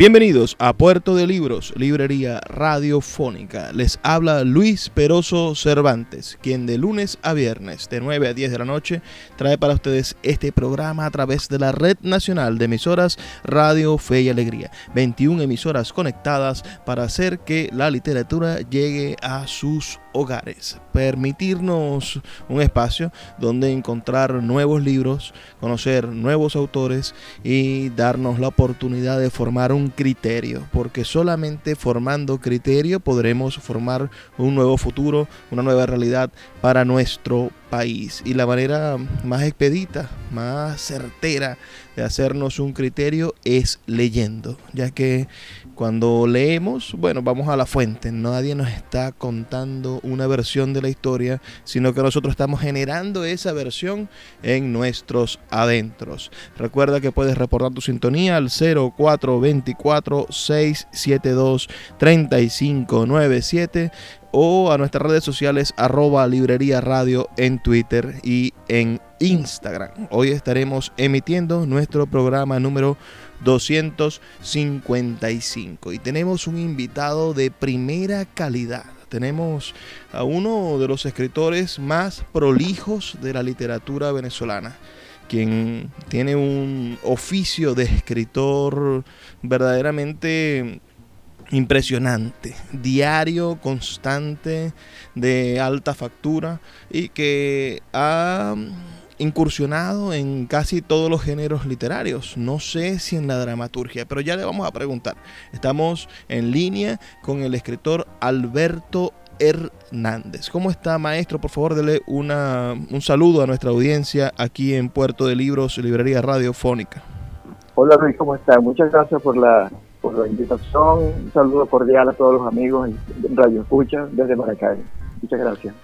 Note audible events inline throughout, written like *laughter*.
Bienvenidos a Puerto de Libros, librería radiofónica. Les habla Luis Peroso Cervantes, quien de lunes a viernes, de 9 a 10 de la noche, trae para ustedes este programa a través de la Red Nacional de Emisoras Radio Fe y Alegría. 21 emisoras conectadas para hacer que la literatura llegue a sus hogares, permitirnos un espacio donde encontrar nuevos libros, conocer nuevos autores y darnos la oportunidad de formar un criterio, porque solamente formando criterio podremos formar un nuevo futuro, una nueva realidad para nuestro país. Y la manera más expedita, más certera de hacernos un criterio es leyendo, ya que cuando leemos, bueno, vamos a la fuente, nadie nos está contando una versión de la historia, sino que nosotros estamos generando esa versión en nuestros adentros. Recuerda que puedes reportar tu sintonía al 0424 672 3597 o a nuestras redes sociales arroba librería radio en Twitter y en Instagram. Hoy estaremos emitiendo nuestro programa número 255 y tenemos un invitado de primera calidad. Tenemos a uno de los escritores más prolijos de la literatura venezolana quien tiene un oficio de escritor verdaderamente impresionante, diario, constante, de alta factura y que ha incursionado en casi todos los géneros literarios. No sé si en la dramaturgia, pero ya le vamos a preguntar. Estamos en línea con el escritor Alberto Hernández. ¿Cómo está, maestro? Por favor, dele una, un saludo a nuestra audiencia aquí en Puerto de Libros, Librería Radiofónica. Hola Luis, ¿cómo está? Muchas gracias por la por la invitación. Un saludo cordial a todos los amigos de Radio Escucha desde Maracay. Muchas gracias.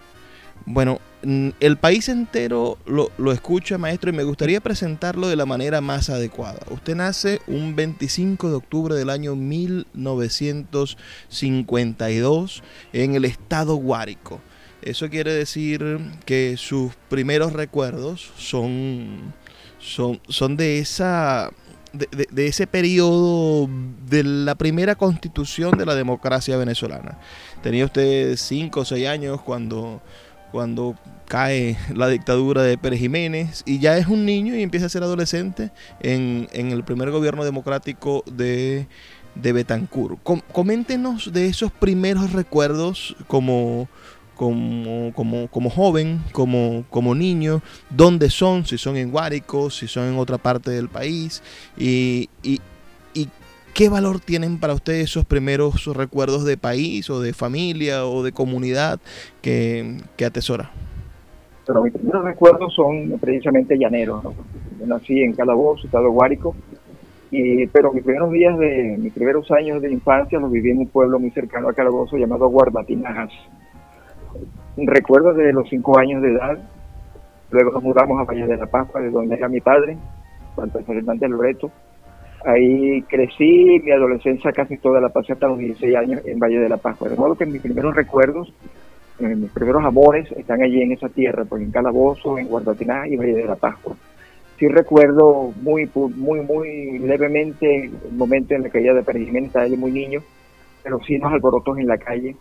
Bueno, mm, el país entero lo, lo, escucha, maestro, y me gustaría presentarlo de la manera más adecuada. Usted nace un 25 de octubre del año 1952 en el estado Guárico. Eso quiere decir que sus primeros recuerdos son, son, son de esa de, ese periodo de la primera constitución de la democracia venezolana. Tenía usted cinco o seis años cuando, cuando cae la dictadura de Pérez Jiménez y ya es un niño y empieza a ser adolescente en, en el primer gobierno democrático de, de Betancourt. coméntenos de esos primeros recuerdos como como, como, como joven, como, como niño, dónde son, si son en Guárico, si son en otra parte del país, y, y, qué valor tienen para ustedes esos primeros recuerdos de país o de familia o de comunidad que, que atesora. Pero mis primeros recuerdos son precisamente llaneros. Yo nací en Calabozo, estado Guárico, y, pero mis primeros días de mis primeros años de infancia los viví en un pueblo muy cercano a Calabozo llamado Guardatinajas recuerdo de los cinco años de edad, luego nos mudamos a Valle de la Pascua, de donde era mi padre, Juan Fernández Loreto. Ahí crecí, mi adolescencia casi toda la pasé hasta los 16 años en Valle de la Pascua. De modo que mis primeros recuerdos, eh, mis primeros amores están allí en esa tierra, pues en Calabozo, en Guardatiná y Valle de la Pascua. Sí recuerdo muy, muy, muy levemente el momento en la caída de Pérez estaba muy niño, pero sí los alborotos en la calle,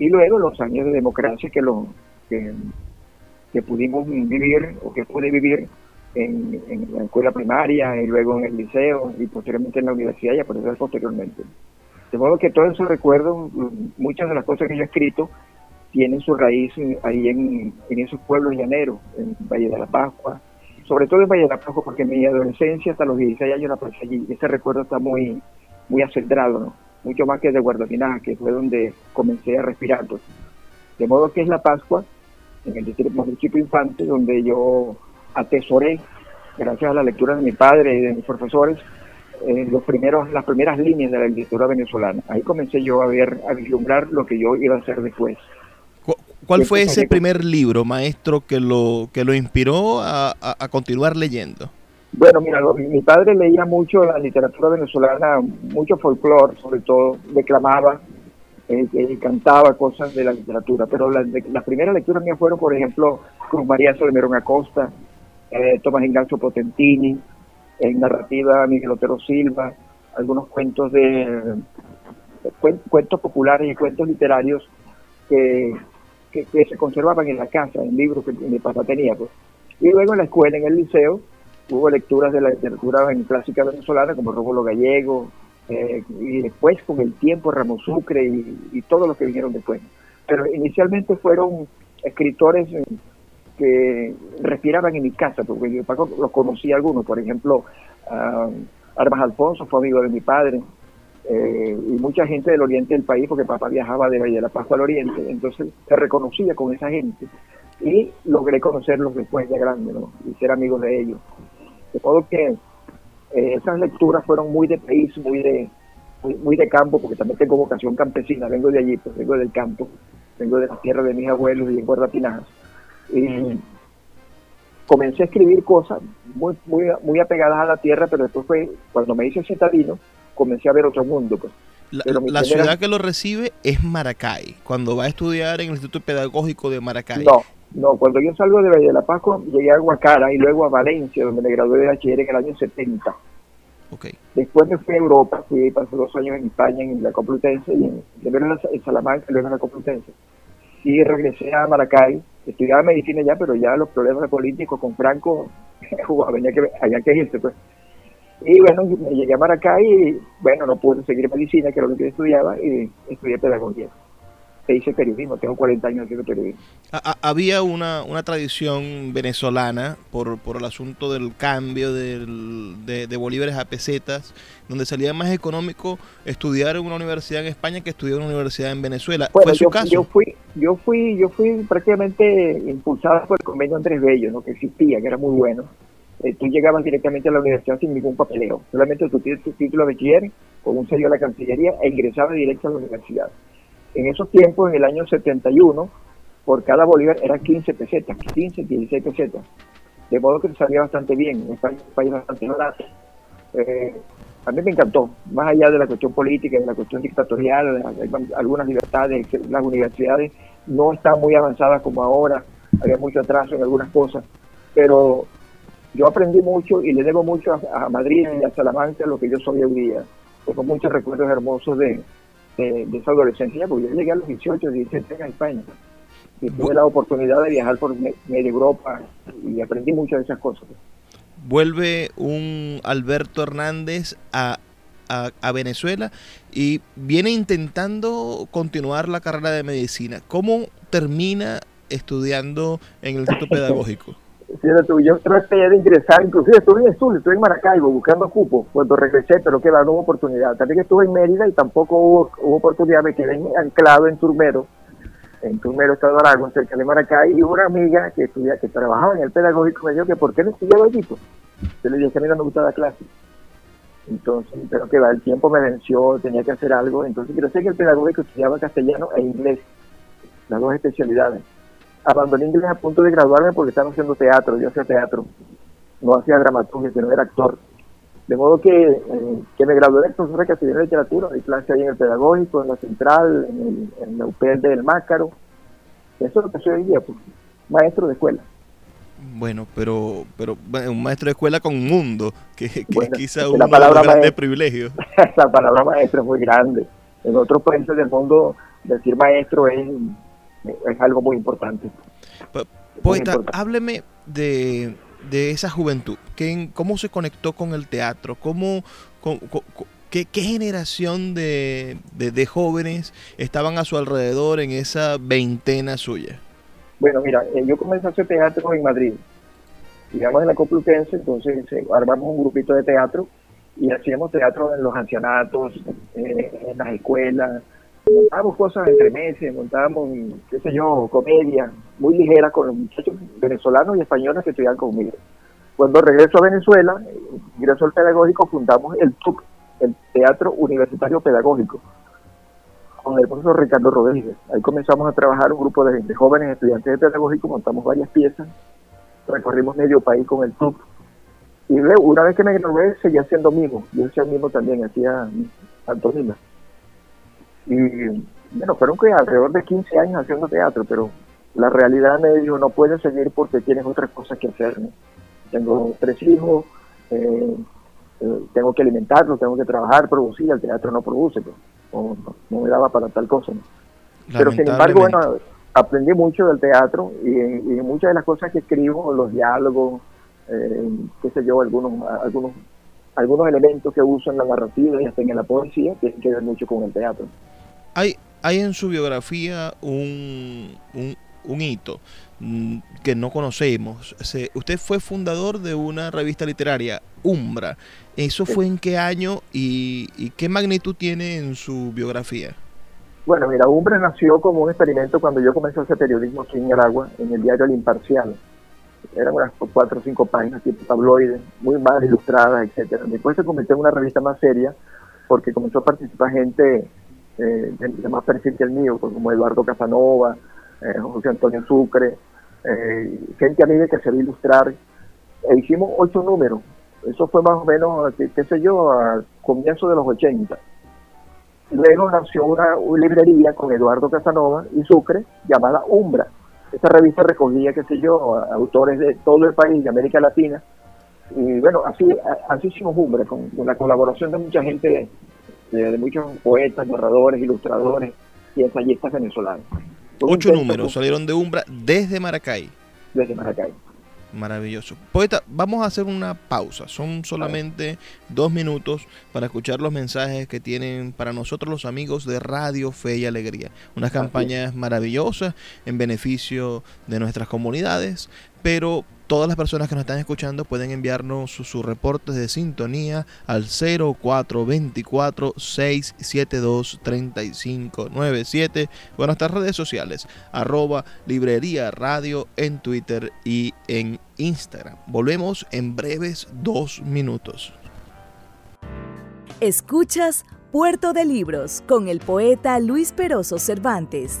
y luego los años de democracia que, lo, que, pudimos vivir o que pude vivir en, la escuela primaria y luego en el liceo y posteriormente en la universidad y aparecer posteriormente. De modo que todos esos recuerdos, muchas de las cosas que yo he escrito, tienen su raíz ahí en, esos pueblos llaneros, en Valle de la Pascua, sobre todo en Valle de la Pascua, porque en mi adolescencia hasta los 16 años la pasé allí. Ese recuerdo está muy, muy ¿no? Mucho más que de Guardapiná, que fue donde comencé a respirar. Pues. De modo que es la Pascua, en el distrito Infante, donde yo atesoré, gracias a la lectura de mi padre y de mis profesores, eh, los primeros, las primeras líneas de la literatura venezolana. Ahí comencé yo a ver, a vislumbrar lo que yo iba a hacer después. ¿Cuál fue ese primer libro, maestro, que lo, que lo inspiró a, continuar leyendo? Bueno, mira, mi padre leía mucho la literatura venezolana, mucho folclore, sobre todo, declamaba, eh, eh, cantaba cosas de la literatura, pero las la primeras lecturas mías fueron, por ejemplo, Cruz María Solemerón Acosta, eh, Tomás Ingalcio Potentini, en narrativa Miguel Otero Silva, algunos cuentos de, cuentos populares y cuentos literarios que, que, se conservaban en la casa, en libros que mi papá tenía. Pues. Y luego en la escuela, en el liceo, hubo lecturas de la literatura en clásica venezolana como Rómulo Gallego, eh, y después con el tiempo Ramos Sucre y, todos los que vinieron después. Pero inicialmente fueron escritores que respiraban en mi casa, porque yo los conocí algunos, por ejemplo, Armas Alfonso fue amigo de mi padre, eh, y mucha gente del oriente del país, porque papá viajaba de Valle de la Pascua al oriente, entonces se reconocía con esa gente y logré conocerlos después de grande ¿no? y ser amigo de ellos. De modo que eh, esas lecturas fueron muy de país, muy de, muy, de campo, porque también tengo vocación campesina, vengo de allí, pues vengo del campo, vengo de la tierra de mis abuelos y en Guardapinajas. Y comencé a escribir cosas muy, muy, muy apegadas a la tierra, pero después fue, cuando me hice citadino, comencé a ver otro mundo. Pues. La, ciudad que lo recibe es Maracay, cuando va a estudiar en el Instituto Pedagógico de Maracay. No, no, cuando yo salgo de Valle de la Pascua, llegué a Guacara y luego a Valencia, donde me gradué de bachiller en el año 70. Okay. Después me fui a Europa, fui pasé dos años en España, en la Complutense, y en, en Salamanca, luego en la Complutense. Y regresé a Maracay, estudiaba medicina ya, pero ya los problemas políticos con Franco, *laughs* había que, había que irse, pues. Y bueno, me llegué a Maracay y bueno, no pude seguir medicina, que era lo que estudiaba, y estudié pedagogía se dice periodismo, tengo 40 años haciendo periodismo. Había una, una tradición venezolana por, por el asunto del cambio del, de, bolívares a pesetas, donde salía más económico estudiar en una universidad en España que estudiar en una universidad en Venezuela. ¿Fue su caso? Yo fui, yo fui, yo fui prácticamente impulsado por el convenio Andrés Bello, ¿no? que existía, que era muy bueno. Eh, tú llegabas directamente a la universidad sin ningún papeleo, solamente tu, tu título de bachiller con un sello de la Cancillería e ingresabas directo a la universidad. En esos tiempos, en el año 71, por cada bolívar eran 15 pesetas, 15, 16 pesetas. De modo que salía bastante bien, un país, bastante barato. Eh, a mí me encantó, más allá de la cuestión política, de la cuestión dictatorial, algunas libertades, las universidades no están muy avanzadas como ahora, había mucho atraso en algunas cosas, pero yo aprendí mucho y le debo mucho a, Madrid y a Salamanca lo que yo soy hoy día. Tengo muchos recuerdos hermosos de, de, esa adolescencia, porque yo llegué a los 18, 17 a España. Y tuve la oportunidad de viajar por media Europa y aprendí muchas de esas cosas. Vuelve un Alberto Hernández a, a, Venezuela y viene intentando continuar la carrera de medicina. ¿Cómo termina estudiando en el Instituto *laughs* Pedagógico? Yo traté de ingresar, inclusive estuve en Zulia, estuve en Maracaibo buscando cupo cuando regresé, pero que no hubo oportunidad. También estuve en Mérida y tampoco hubo, oportunidad, me quedé anclado en Turmero, en Turmero, Estado de Aragón, cerca de Maracay, y una amiga que estudia, que trabajaba en el pedagógico me dijo que por qué no estudiaba allí. Pues? Yo le dije que a mí no me gustaba la clase. Entonces, pero que va, el tiempo me venció, tenía que hacer algo. Entonces, yo sé que el pedagógico estudiaba castellano e inglés, las dos especialidades abandoné inglés a punto de graduarme porque estaba haciendo teatro, yo hacía teatro, no hacía dramaturgia, sino era actor. De modo que, eh, que me gradué de profesor de castellano de literatura, di clase ahí en el pedagógico, en la central, en, el, en la UPL del Mácaro. Eso es lo que soy hoy día, pues, maestro de escuela. Bueno, pero pero un maestro de escuela con un mundo, que, que quizá un grande privilegio. la palabra maestro es muy grande. En otros países del mundo decir maestro es es algo muy importante. Poeta, hábleme de, de esa juventud? ¿Cómo se conectó con el teatro? ¿Cómo, qué, generación de, jóvenes estaban a su alrededor en esa veintena suya? Bueno, mira, eh, yo comencé a hacer teatro en Madrid, digamos en la Complutense, entonces eh, armamos un grupito de teatro y hacíamos teatro en los ancianatos, eh, en las escuelas, montábamos cosas entre meses, montábamos, qué sé yo, comedia muy ligera con los muchachos venezolanos y españoles que estudiaban conmigo. Cuando regreso a Venezuela, ingreso al pedagógico, fundamos el TUC, el Teatro Universitario Pedagógico, con el profesor Ricardo Rodríguez. Ahí comenzamos a trabajar un grupo de, jóvenes estudiantes de pedagógico, montamos varias piezas, recorrimos medio país con el TUC. Y una vez que me gradué, seguía siendo mimo. Yo hacía mimo también, hacía pantomima. Y bueno, fueron que alrededor de 15 años haciendo teatro, pero la realidad me dijo, no puedes seguir porque tienes otras cosas que hacer. Tengo tres hijos, eh, eh, tengo que alimentarlos, tengo que trabajar, producir, el teatro no produce, pues, no, me daba para tal cosa. Pero sin embargo, bueno, aprendí mucho del teatro y, muchas de las cosas que escribo, los diálogos, eh, qué sé yo, algunos, algunos, algunos elementos que uso en la narrativa y hasta en la poesía tienen que ver mucho con el teatro. Hay, hay en su biografía un, un, hito mm, que no conocemos. usted fue fundador de una revista literaria, Umbra. ¿Eso fue en qué año y, qué magnitud tiene en su biografía? Bueno, mira, Umbra nació como un experimento cuando yo comencé a hacer periodismo aquí en Aragua, en el diario El Imparcial. Eran unas cuatro o cinco páginas, tipo tabloides, muy mal ilustradas, etcétera. Después se convirtió en una revista más seria, porque comenzó a participar gente eh, de, más perfil que el mío, pues, como Eduardo Casanova, eh, José Antonio Sucre, eh, gente amiga que se ilustrar. E hicimos ocho números. Eso fue más o menos, qué, sé yo, a comienzo de los 80. Luego nació una, librería con Eduardo Casanova y Sucre llamada Umbra. Esta revista recogía, qué sé yo, autores de todo el país, de América Latina. Y bueno, así, así hicimos Umbra, con, con la colaboración de mucha gente de, muchos poetas, narradores, ilustradores y ensayistas venezolanos. Ocho números salieron de Umbra desde Maracay. Desde Maracay. Maravilloso. Poeta, vamos a hacer una pausa. Son solamente dos minutos para escuchar los mensajes que tienen para nosotros los amigos de Radio Fe y Alegría. Unas campañas maravillosas en beneficio de nuestras comunidades, pero todas las personas que nos están escuchando pueden enviarnos sus, reportes de sintonía al 0424 672 3597 o en nuestras redes sociales arroba librería radio en Twitter y en Instagram. Volvemos en breves dos minutos. Escuchas Puerto de Libros con el poeta Luis Peroso Cervantes.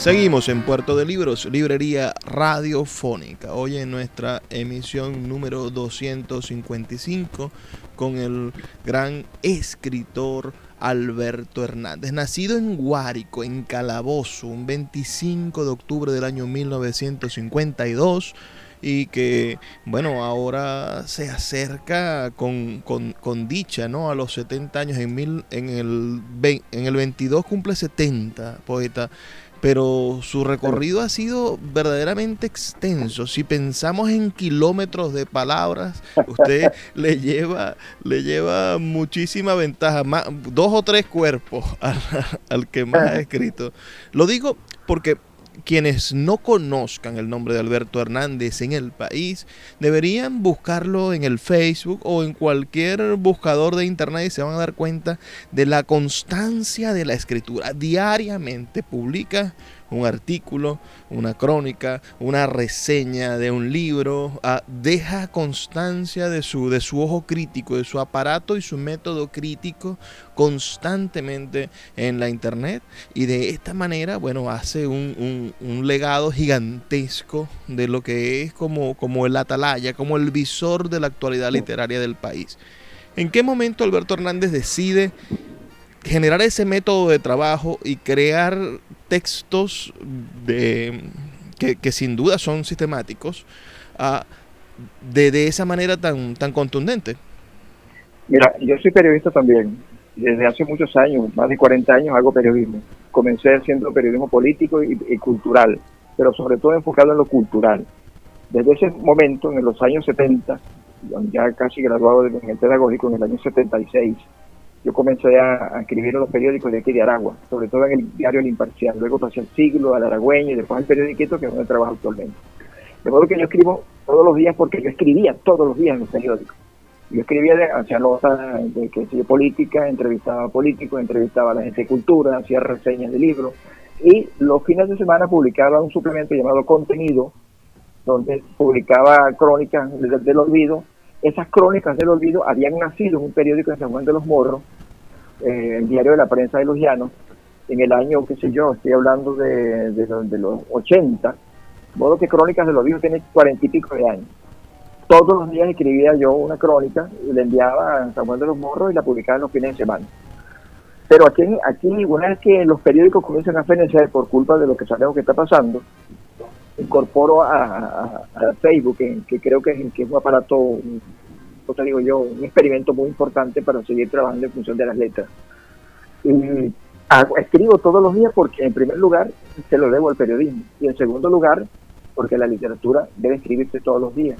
Seguimos en Puerto de Libros, librería radiofónica. Hoy en nuestra emisión número 255 con el gran escritor Alberto Hernández, nacido en Guárico, en Calabozo, un 25 de octubre del año 1952 y que, bueno, ahora se acerca con, dicha, ¿no? A los 70 años, en, mil, en, el, en el 22 cumple 70, poeta pero su recorrido ha sido verdaderamente extenso. Si pensamos en kilómetros de palabras, usted *laughs* le lleva, le lleva muchísima ventaja, más, dos o tres cuerpos al que más ha *laughs* escrito. Lo digo porque quienes no conozcan el nombre de Alberto Hernández en el país deberían buscarlo en el Facebook o en cualquier buscador de internet y se van a dar cuenta de la constancia de la escritura. Diariamente publica un artículo, una crónica, una reseña de un libro, ah, deja constancia de su, de su ojo crítico, de su aparato y su método crítico constantemente en la internet y de esta manera, bueno, hace un, legado gigantesco de lo que es como, como el atalaya, como el visor de la actualidad literaria del país. ¿En qué momento Alberto Hernández decide generar ese método de trabajo y crear textos de, que, sin duda son sistemáticos uh, de, de, esa manera tan, tan contundente? Mira, yo soy periodista también. Desde hace muchos años, más de 40 años, hago periodismo. Comencé haciendo periodismo político y, cultural, pero sobre todo enfocado en lo cultural. Desde ese momento, en los años 70, ya casi graduado en el pedagógico en el año 76, yo comencé a, escribir en los periódicos de aquí de Aragua, sobre todo en el diario El Imparcial, luego pasé el siglo, al Aragüeño y después al periódico que es donde trabajo actualmente. De modo que yo escribo todos los días porque yo escribía todos los días en los periódicos. Yo escribía, de, hacía notas de que de política, entrevistaba a políticos, entrevistaba a la gente de cultura, hacía reseñas de libros y los fines de semana publicaba un suplemento llamado Contenido, donde publicaba crónicas del olvido esas crónicas del olvido habían nacido en un periódico en San Juan de los Morros, eh, el diario de la prensa de los llanos, en el año, qué sé yo, estoy hablando de, los 80, de modo que Crónicas del Olvido tiene cuarenta y pico de años. Todos los días escribía yo una crónica y la enviaba a San Juan de los Morros y la publicaba en los fines de semana. Pero aquí, aquí una vez que los periódicos comienzan a fenecer por culpa de lo que sabemos que está pasando, incorporo a, Facebook, que, creo que es, un aparato, te digo yo, un experimento muy importante para seguir trabajando en función de las letras. Y escribo todos los días porque en primer lugar se lo debo al periodismo y en segundo lugar porque la literatura debe escribirse todos los días.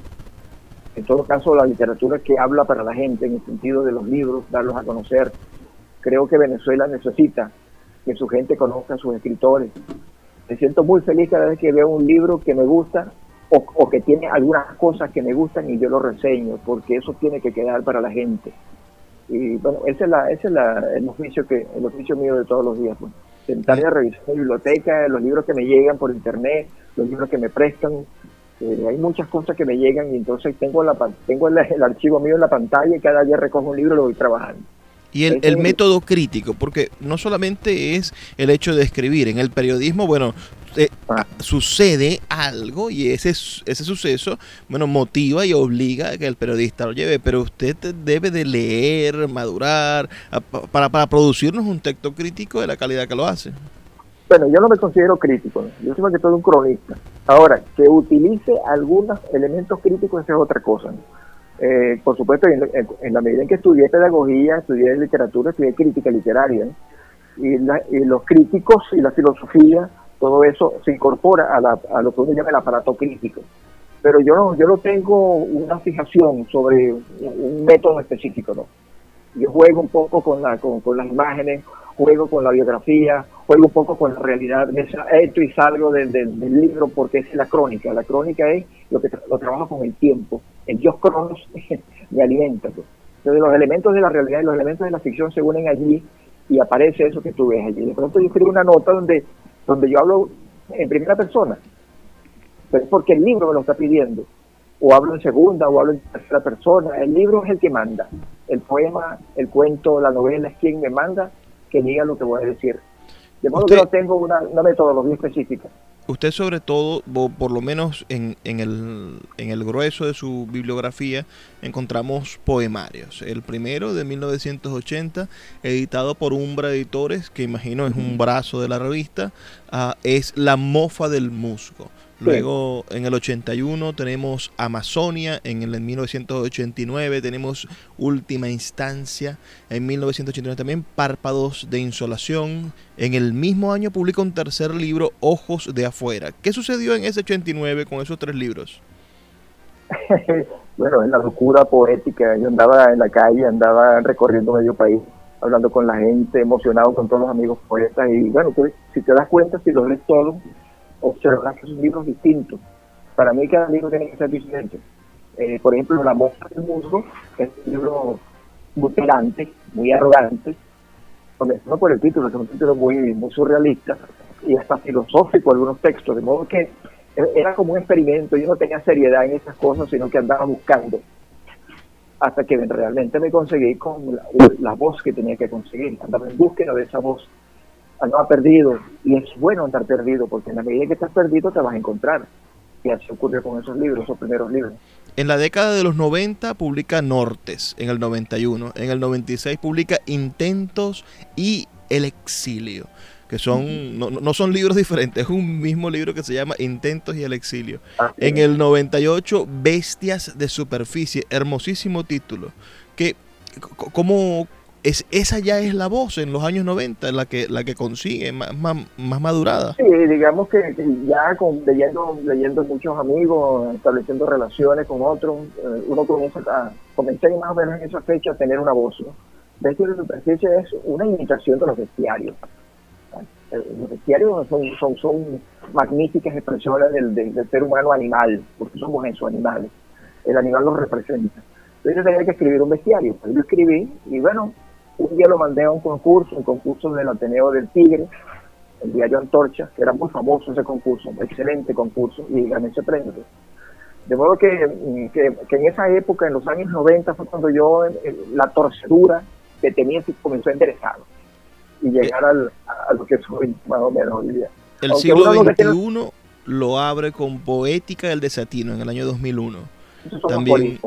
En todo caso, la literatura que habla para la gente en el sentido de los libros, darlos a conocer. Creo que Venezuela necesita que su gente conozca a sus escritores, me siento muy feliz cada vez que veo un libro que me gusta o, que tiene algunas cosas que me gustan y yo lo reseño, porque eso tiene que quedar para la gente. Y bueno, ese es, la, ese es el, oficio que, el oficio mío de todos los días. Pues. Sentarme a revisar la biblioteca, los libros que me llegan por internet, los libros que me prestan. Eh, hay muchas cosas que me llegan y entonces tengo, la, tengo el archivo mío en la pantalla y cada día recojo un libro y lo voy trabajando. Y el, método crítico, porque no solamente es el hecho de escribir, en el periodismo, bueno, eh, ah. sucede algo y ese, ese suceso, bueno, motiva y obliga a que el periodista lo lleve, pero usted debe de leer, madurar, para, para producirnos un texto crítico de la calidad que lo hace. Bueno, yo no me considero crítico, yo soy más que todo un cronista. Ahora, que utilice algunos elementos críticos, esa es otra cosa. Eh, por supuesto, en, la medida en que estudié pedagogía, estudié literatura, estudié crítica literaria, y, los críticos y la filosofía, todo eso se incorpora a, lo que uno llama el aparato crítico. Pero yo no, yo no tengo una fijación sobre un método específico, ¿no? Yo juego un poco con, la, con, las imágenes, juego con la biografía, juego un poco con la realidad, entro y salgo del, libro porque es la crónica. La crónica es lo que lo trabajo con el tiempo el dios Cronos *laughs* me alimenta. Pues. Entonces los elementos de la realidad y los elementos de la ficción se unen allí y aparece eso que tú ves allí. De pronto yo escribo una nota donde, donde yo hablo en primera persona, pero es porque el libro me lo está pidiendo. O hablo en segunda o hablo en tercera persona. El libro es el que manda. El poema, el cuento, la novela es quien me manda que diga lo que voy a decir. De modo que no tengo una, una metodología específica usted sobre todo, por lo menos en, en, el, en el grueso de su bibliografía, encontramos poemarios. El primero de 1980, editado por Umbra Editores, que imagino es un brazo de la revista, ah, es La mofa del musgo. Luego en el 81 tenemos Amazonia, en el 1989 tenemos Última Instancia, en 1989 también Párpados de Insolación. En el mismo año publica un tercer libro, Ojos de Afuera. ¿Qué sucedió en ese 89 con esos tres libros? *laughs* bueno, en la locura poética. Yo andaba en la calle, andaba recorriendo medio país, hablando con la gente, emocionado con todos los amigos poetas. Y bueno, si te das cuenta, si los lees todos, observar que son libros distintos. Para mí cada libro tiene que ser diferente. Eh, por ejemplo, La Mosca del Musgo es un libro muy pelante, muy arrogante, no por el título, es un título muy, surrealista y hasta filosófico algunos textos, de modo que era como un experimento, yo no tenía seriedad en esas cosas, sino que andaba buscando hasta que realmente me conseguí con la voz que tenía que conseguir, andaba en búsqueda de esa voz andaba perdido y es bueno andar perdido porque en la medida que estás perdido te vas a encontrar. Y así ocurrió con esos libros, esos primeros libros. En la década de los 90 publica Nortes, en el 91. En el 96 publica Intentos y El Exilio, que son no, no son libros *laughs* diferentes, es un mismo libro que se llama Intentos y El Exilio. Así En el 98, Bestias de Superficie, hermosísimo título. Que, ¿cómo es, esa ya es la voz en los años 90, la que, la que consigue, más, más, más madurada? Sí, digamos que, que ya con, leyendo, leyendo muchos amigos, estableciendo relaciones con otros, eh, uno comienza a, comencé más o menos en esa fecha a tener una voz. ¿no? De superficie es una imitación de los bestiarios. Eh, Los bestiarios son, son, son magníficas expresiones del, del, del ser humano animal, porque somos eso, animales. El animal los representa. Entonces yo tenía que escribir un bestiario. Pues yo escribí y bueno, un día lo mandé a un concurso, un concurso del Ateneo del Tigre, el diario Antorcha, que era muy famoso ese concurso, excelente concurso, y gané ese premio. De modo que, mm, que, que en esa época, en los años 90, fue cuando yo, eh, la torcedura que tenía se comenzó a enderezar y llegar al, a lo que soy más o menos hoy día. El Aunque siglo uno no XXI lo abre con Poética del Desatino en el año 2001. Esos son También-.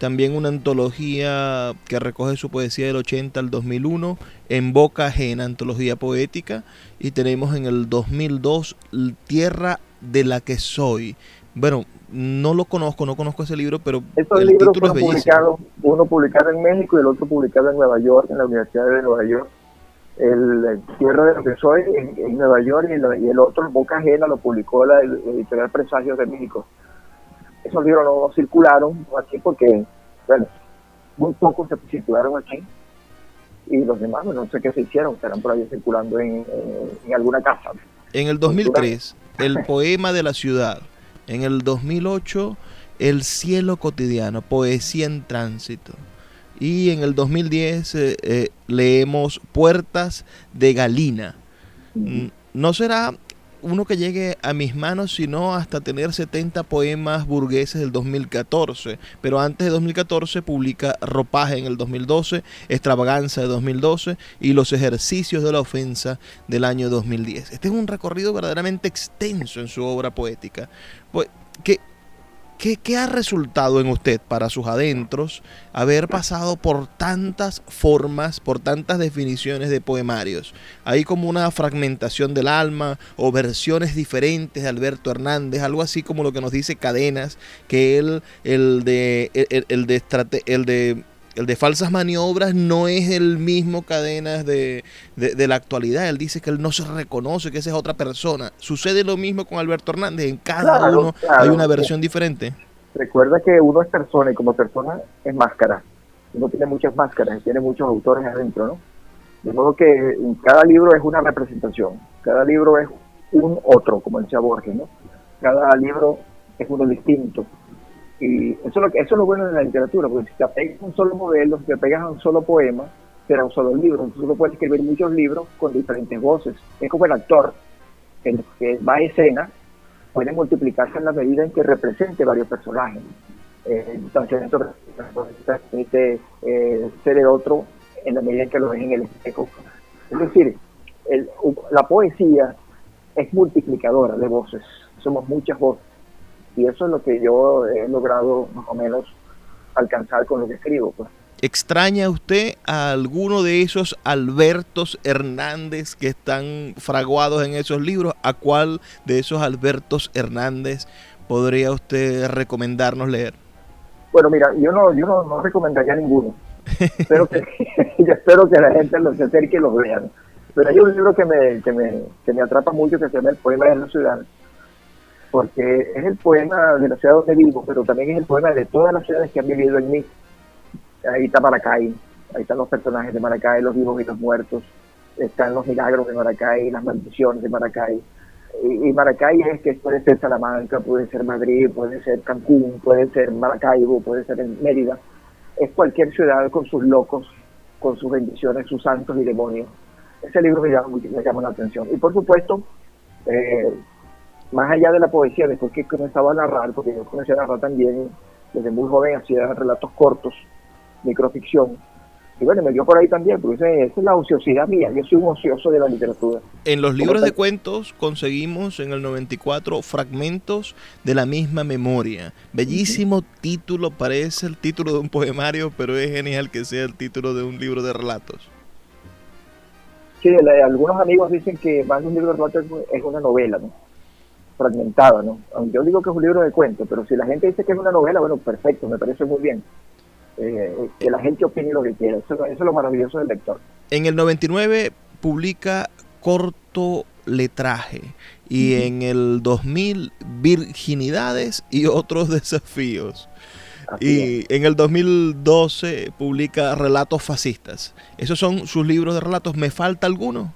También una antología que recoge su poesía del 80 al 2001, En Boca Ajena, antología poética. Y tenemos en el 2002 L- Tierra de la que soy. Bueno, no lo conozco, no conozco ese libro, pero Estos el libros título es fueron publicados, uno publicado en México y el otro publicado en Nueva York, en la Universidad de Nueva York. El, el Tierra de lo que soy en, en Nueva York y, la- y el otro, Boca Ajena, lo publicó la ed- editorial Presagios de México. Esos libros no circularon aquí porque, bueno, muy pocos se circularon aquí y los demás, bueno, no sé qué se hicieron, estarán por ahí circulando en, en- en alguna casa. En el 2003, El poema de la ciudad. En el 2008, El cielo cotidiano, poesía en tránsito. Y en el 2010 eh, eh, leemos Puertas de Galina. Mm, No será uno que llegue a mis manos, sino hasta tener 70 poemas burgueses del 2014. Pero antes de 2014 publica Ropaje en el 2012, Extravaganza de 2012 y Los ejercicios de la ofensa del año 2010. Este es un recorrido verdaderamente extenso en su obra poética. Pues, ¿qué, qué, ha resultado en usted para sus adentros haber pasado por tantas formas, por tantas definiciones de poemarios? Hay como una fragmentación del alma o versiones diferentes de Alberto Hernández, algo así como lo que nos dice Cadenas, que él, el de, el, el de, el de el de falsas maniobras no es el mismo Cadenas de, de, de la actualidad. Él dice que él no se reconoce, que esa es otra persona. Sucede lo mismo con Alberto Hernández. En cada Claro, uno claro. hay una versión diferente. Recuerda que uno es persona y como persona es máscara. Uno tiene muchas máscaras y tiene muchos autores adentro, ¿no? De modo que cada libro es una representación, cada libro es un otro, como decía Borges, ¿no? Cada libro es uno distinto. Y eso es lo, eso es lo bueno de la literatura, porque si te apegas a un solo modelo, si te apegas a un solo poema, será un solo libro. Entonces uno puede escribir muchos libros con diferentes voces. Es como el actor, el que va a escena, puede multiplicarse en la medida en que represente varios personajes. Eh, entonces, esto transmite eh, ser el otro en la medida en que lo ves en el espejo. Es decir, la poesía es multiplicadora de voces, somos muchas voces. Y eso es lo que yo he logrado más o menos alcanzar con lo que escribo. Pues. ¿Extraña usted a alguno de esos Albertos Hernández que están fraguados en esos libros? ¿A cuál de esos Albertos Hernández podría usted recomendarnos leer? Bueno, mira, yo no, yo no, no recomendaría ninguno. espero que, *laughs* yo espero que la gente los acerque y los vean. Pero hay un libro que me, que me, que me atrapa mucho que se llama El poema de la ciudad, porque es el poema de la ciudad donde vivo, pero también es el poema de todas las ciudades que han vivido en mí. Ahí está Maracay, ahí están los personajes de Maracay, los vivos y los muertos, están los milagros de Maracay, las maldiciones de Maracay. Y, Maracay es que puede ser Salamanca, puede ser Madrid, puede ser Cancún, puede ser Maracaibo, puede ser en Mérida. Es cualquier ciudad con sus locos, con sus bendiciones, sus santos y demonios. Ese libro me mucho- me llama la atención. Y por supuesto, eh, más allá de la poesía, después que comenzaba a narrar, porque yo comencé a narrar también desde muy joven, hacía relatos cortos, microficción, y bueno, me dio por ahí también, porque esa, es la ociosidad mía, yo soy un ocioso de la literatura. En los libros de cuentos conseguimos en el 94 fragmentos de la misma memoria. Bellísimo título, parece el título de un poemario, pero es genial que sea el título de un libro de relatos. Sí, algunos amigos dicen que más de un libro de relatos es una novela, ¿no? Fragmentada, ¿no? Yo digo que es un libro de cuentos, pero si la gente dice que es una novela, bueno, perfecto, me parece muy bien. Eh, que la gente opine lo que quiera. Eso, es lo maravilloso del lector. En el 99 publica Corto Letraje y en el 2000 Virginidades y otros *laughs* desafíos. y en el 2012 publica Relatos Fascistas. ¿Esos son sus libros de relatos? ¿Me falta alguno?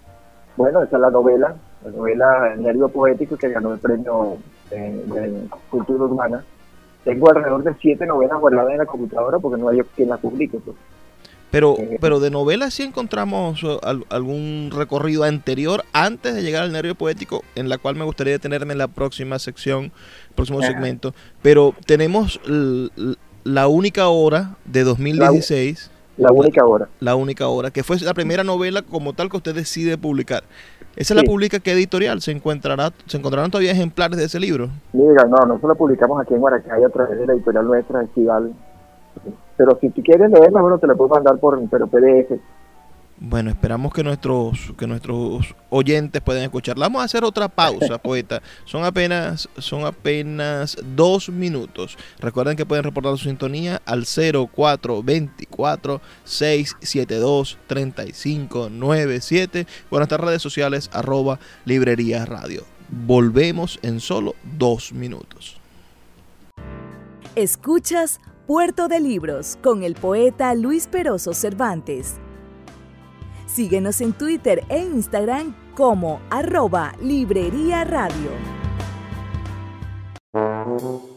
Bueno, esa es la novela, la novela Nervio Poético que ganó el premio de Cultura Urbana tengo alrededor de siete novelas guardadas en la computadora porque no hay quien las publique. Pues. Pero, eh, pero de novelas sí encontramos uh, algún recorrido anterior antes de llegar al nervio poético, en la cual me gustaría detenerme en la próxima sección, próximo segmento. Pero tenemos la única hora de 2016. La, única hora. La única hora, que fue la primera novela como tal que usted decide publicar. ¿Esa la publica qué editorial? ¿Se encontrará, se encontrarán todavía ejemplares de ese libro? Mira, no, nosotros la publicamos aquí en Maracay a través de la editorial nuestra, Estival. Pero si tú quieres leerla, bueno, te la puedo mandar por pero PDF. Bueno, esperamos que nuestros, que nuestros oyentes puedan escucharla. Vamos a hacer otra pausa, *laughs* poeta. Son apenas, son apenas dos minutos. Recuerden que pueden reportar su sintonía al 0424 672 3597 o en nuestras redes sociales arroba librería radio. Volvemos en solo dos minutos. Escuchas Puerto de Libros con el poeta Luis Peroso Cervantes Síguenos en Twitter e Instagram como arroba Librería Radio.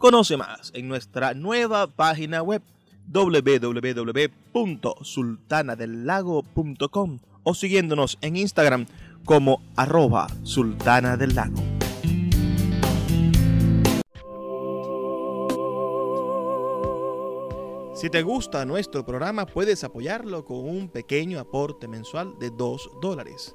Conoce más en nuestra nueva página web www.sultanadelago.com o siguiéndonos en Instagram como arroba sultana del lago. Si te gusta nuestro programa, puedes apoyarlo con un pequeño aporte mensual de 2 dólares.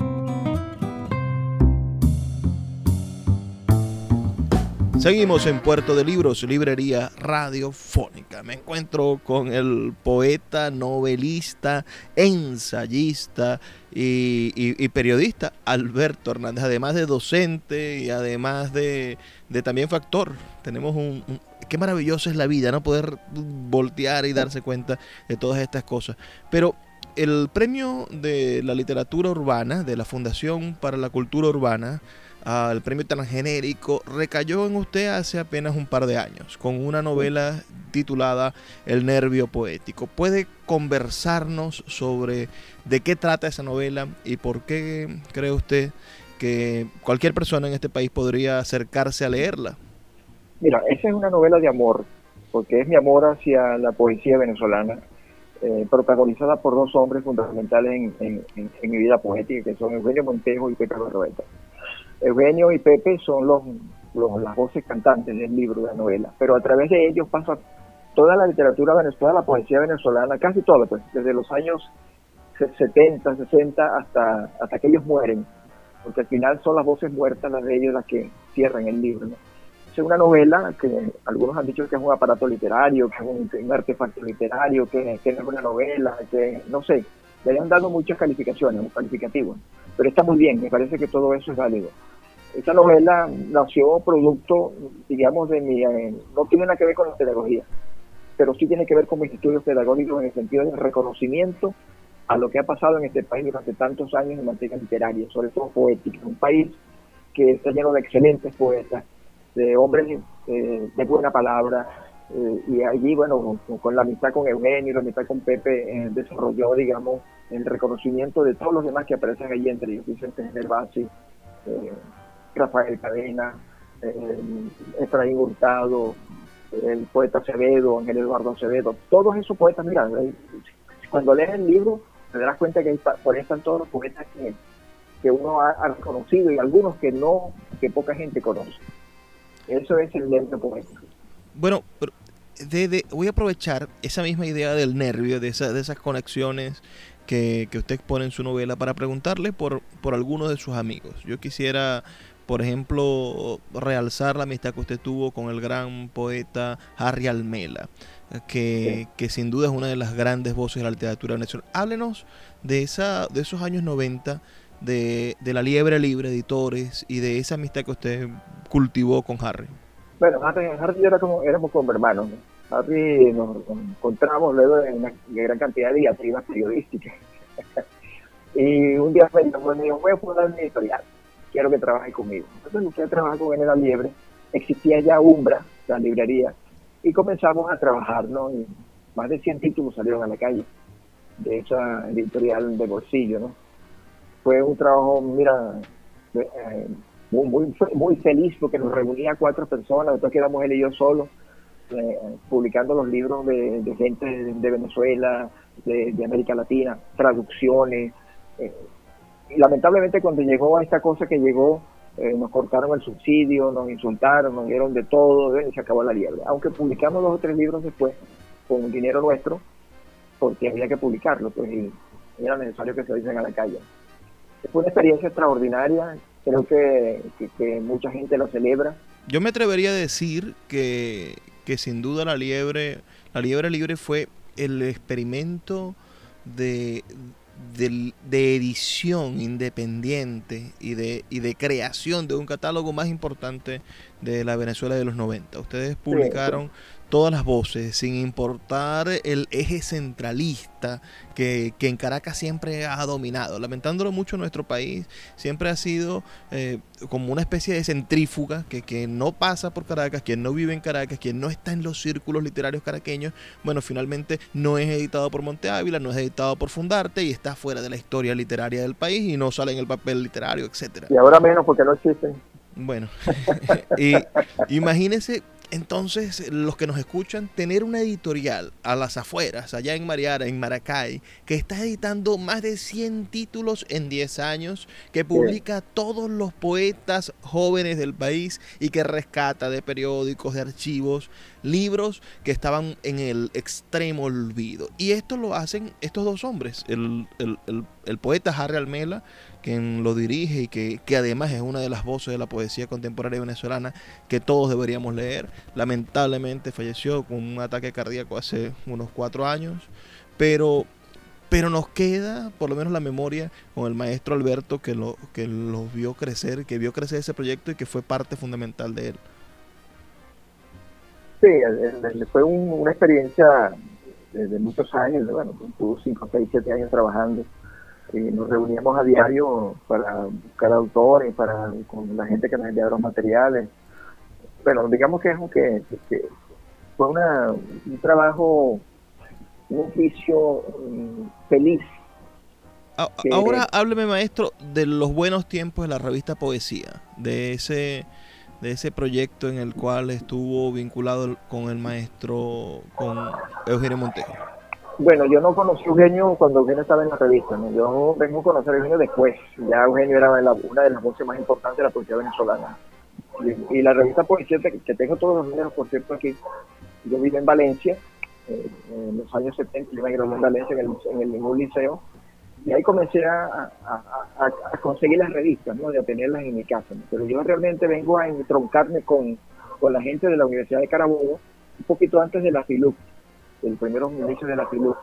Seguimos en Puerto de Libros, librería radiofónica. Me encuentro con el poeta, novelista, ensayista y, periodista Alberto Hernández, además de docente y además de, también factor. Tenemos un, Qué maravillosa es la vida, ¿no? Poder voltear y darse cuenta de todas estas cosas. Pero el premio de la literatura urbana de la Fundación para la Cultura Urbana al premio tan genérico recayó en usted hace apenas un par de años con una novela titulada El nervio poético. ¿Puede conversarnos sobre de qué trata esa novela y por qué cree usted que cualquier persona en este país podría acercarse a leerla? Mira, esa es una novela de amor, porque es mi amor hacia la poesía venezolana, eh, protagonizada por dos hombres fundamentales en, mi vida poética, que son Eugenio Montejo y Pepe Barroeta. Eugenio y Pepe son los, las voces cantantes del libro, de la novela, pero a través de ellos pasa toda la literatura venezolana, la poesía venezolana, casi toda, pues, desde los años 70, 60 hasta, hasta que ellos mueren, porque al final son las voces muertas las de ellos las que cierran el libro. Es una novela que algunos han dicho que es un aparato literario, que es un, artefacto literario, que, que, es una novela, que no sé, le han dado muchas calificaciones, un calificativo, pero está muy bien, me parece que todo eso es válido. Esta novela nació producto, digamos, de mi, eh, no tiene nada que ver con la pedagogía, pero sí tiene que ver con mis estudios pedagógicos en el sentido del reconocimiento a lo que ha pasado en este país durante tantos años en materia literaria, sobre todo poética. Un país que está lleno de excelentes poetas, de hombres eh, de buena palabra, eh, y allí, bueno, con, la amistad con Eugenio, la amistad con Pepe, eh, desarrolló, digamos, el reconocimiento de todos los demás que aparecen allí, entre ellos Vicente Gervasi, Rafael Cadena, Efraín Hurtado, el poeta Acevedo, Ángel Eduardo Acevedo, todos esos poetas, mira, cuando lees el libro, te darás cuenta que por ahí están todos los poetas que, que uno ha, reconocido y algunos que no, que poca gente conoce. Eso es el nervio poético. Bueno, de, voy a aprovechar esa misma idea del nervio, de, esa, de esas conexiones que, que usted expone en su novela para preguntarle por, por algunos de sus amigos. Yo quisiera por ejemplo, realzar la amistad que usted tuvo con el gran poeta Harry Almela que, sin duda es una de las grandes voces de la literatura nacional. Háblenos de, esa, de esos años 90, de, la Liebre Libre Editores y de esa amistad que usted cultivó con Harry. Bueno, Harry, y yo era como, éramos como hermanos. Harry nos, encontramos luego de una gran cantidad de diatribas periodísticas. *laughs* y un día me dijo, voy a fundar una editorial, quiero que trabaje conmigo. Entonces empecé a trabajar con él Liebre. Existía ya Umbra, la librería, y comenzamos a trabajar, ¿no? Y más de 100 títulos salieron a la calle de esa editorial de bolsillo, ¿no? Fue un trabajo, mira, eh, muy, muy, muy feliz porque nos reunía cuatro personas, después quedamos él y yo solos, eh, publicando los libros de, gente de, Venezuela, de, América Latina, traducciones. Eh, y lamentablemente cuando llegó a esta cosa que llegó, eh, nos cortaron el subsidio, nos insultaron, nos dieron de todo, y se acabó la liebre. Aunque publicamos dos o tres libros después, con dinero nuestro, porque había que publicarlo, pues era necesario que se dicen a la calle. Fue una experiencia extraordinaria, creo que, que, mucha gente lo celebra. Yo me atrevería a decir que, que sin duda la liebre, la liebre libre fue el experimento de, de, edición independiente y de, y de creación de un catálogo más importante de la Venezuela de los 90. Ustedes publicaron todas las voces, sin importar el eje centralista que, en Caracas siempre ha dominado. Lamentándolo mucho, nuestro país siempre ha sido eh, como una especie de centrífuga que, que no pasa por Caracas, quien no vive en Caracas, quien no está en los círculos literarios caraqueños, bueno, finalmente no es editado por Monte Ávila, no es editado por Fundarte y está fuera de la historia literaria del país y no sale en el papel literario, etcétera. Y ahora menos porque no existen. Bueno, *laughs* y imagínese entonces, los que nos escuchan, tener una editorial a las afueras, allá en Mariara, en Maracay, que está editando más de 100 títulos en 10 años, que publica todos los poetas jóvenes del país y que rescata de periódicos, de archivos, libros que estaban en el extremo olvido. Y esto lo hacen estos dos hombres, el, el poeta Harry Almela, quien lo dirige y que, además es una de las voces de la poesía contemporánea venezolana que todos deberíamos leer. Lamentablemente falleció con un ataque cardíaco hace unos cuatro años, pero, pero nos queda por lo menos la memoria con el maestro Alberto que lo, que lo vio crecer, que vio crecer ese proyecto y que fue parte fundamental de él. Sí, fue una experiencia de, muchos años, bueno, tuvo 5, 6, 7 años trabajando nos reuníamos a diario para buscar autores, para con la gente que nos enviaba los materiales. Bueno, digamos que es que, que fue una, un trabajo, un oficio mm, feliz. Ahora hábleme, maestro, de los buenos tiempos de la revista Poesía, de ese de ese proyecto en el cual estuvo vinculado con el maestro, con Eugenio Montejo. Bueno, yo no conocí a Eugenio cuando Eugenio estaba en la revista, yo vengo a conocer a Eugenio después, ya Eugenio era una de las voces más importantes de la poesía venezolana. Y, la revista Poesía, que tengo todos los números, por cierto, aquí, yo vivo en Valencia, eh, en los años 70, yo me gradué en Valencia en el, en liceo, y ahí comencé a, conseguir las revistas, ¿no? de obtenerlas en mi casa. Pero yo realmente vengo a entroncarme con, con la gente de la Universidad de Carabobo un poquito antes de la FILUC, el primero inicio de la FILUC.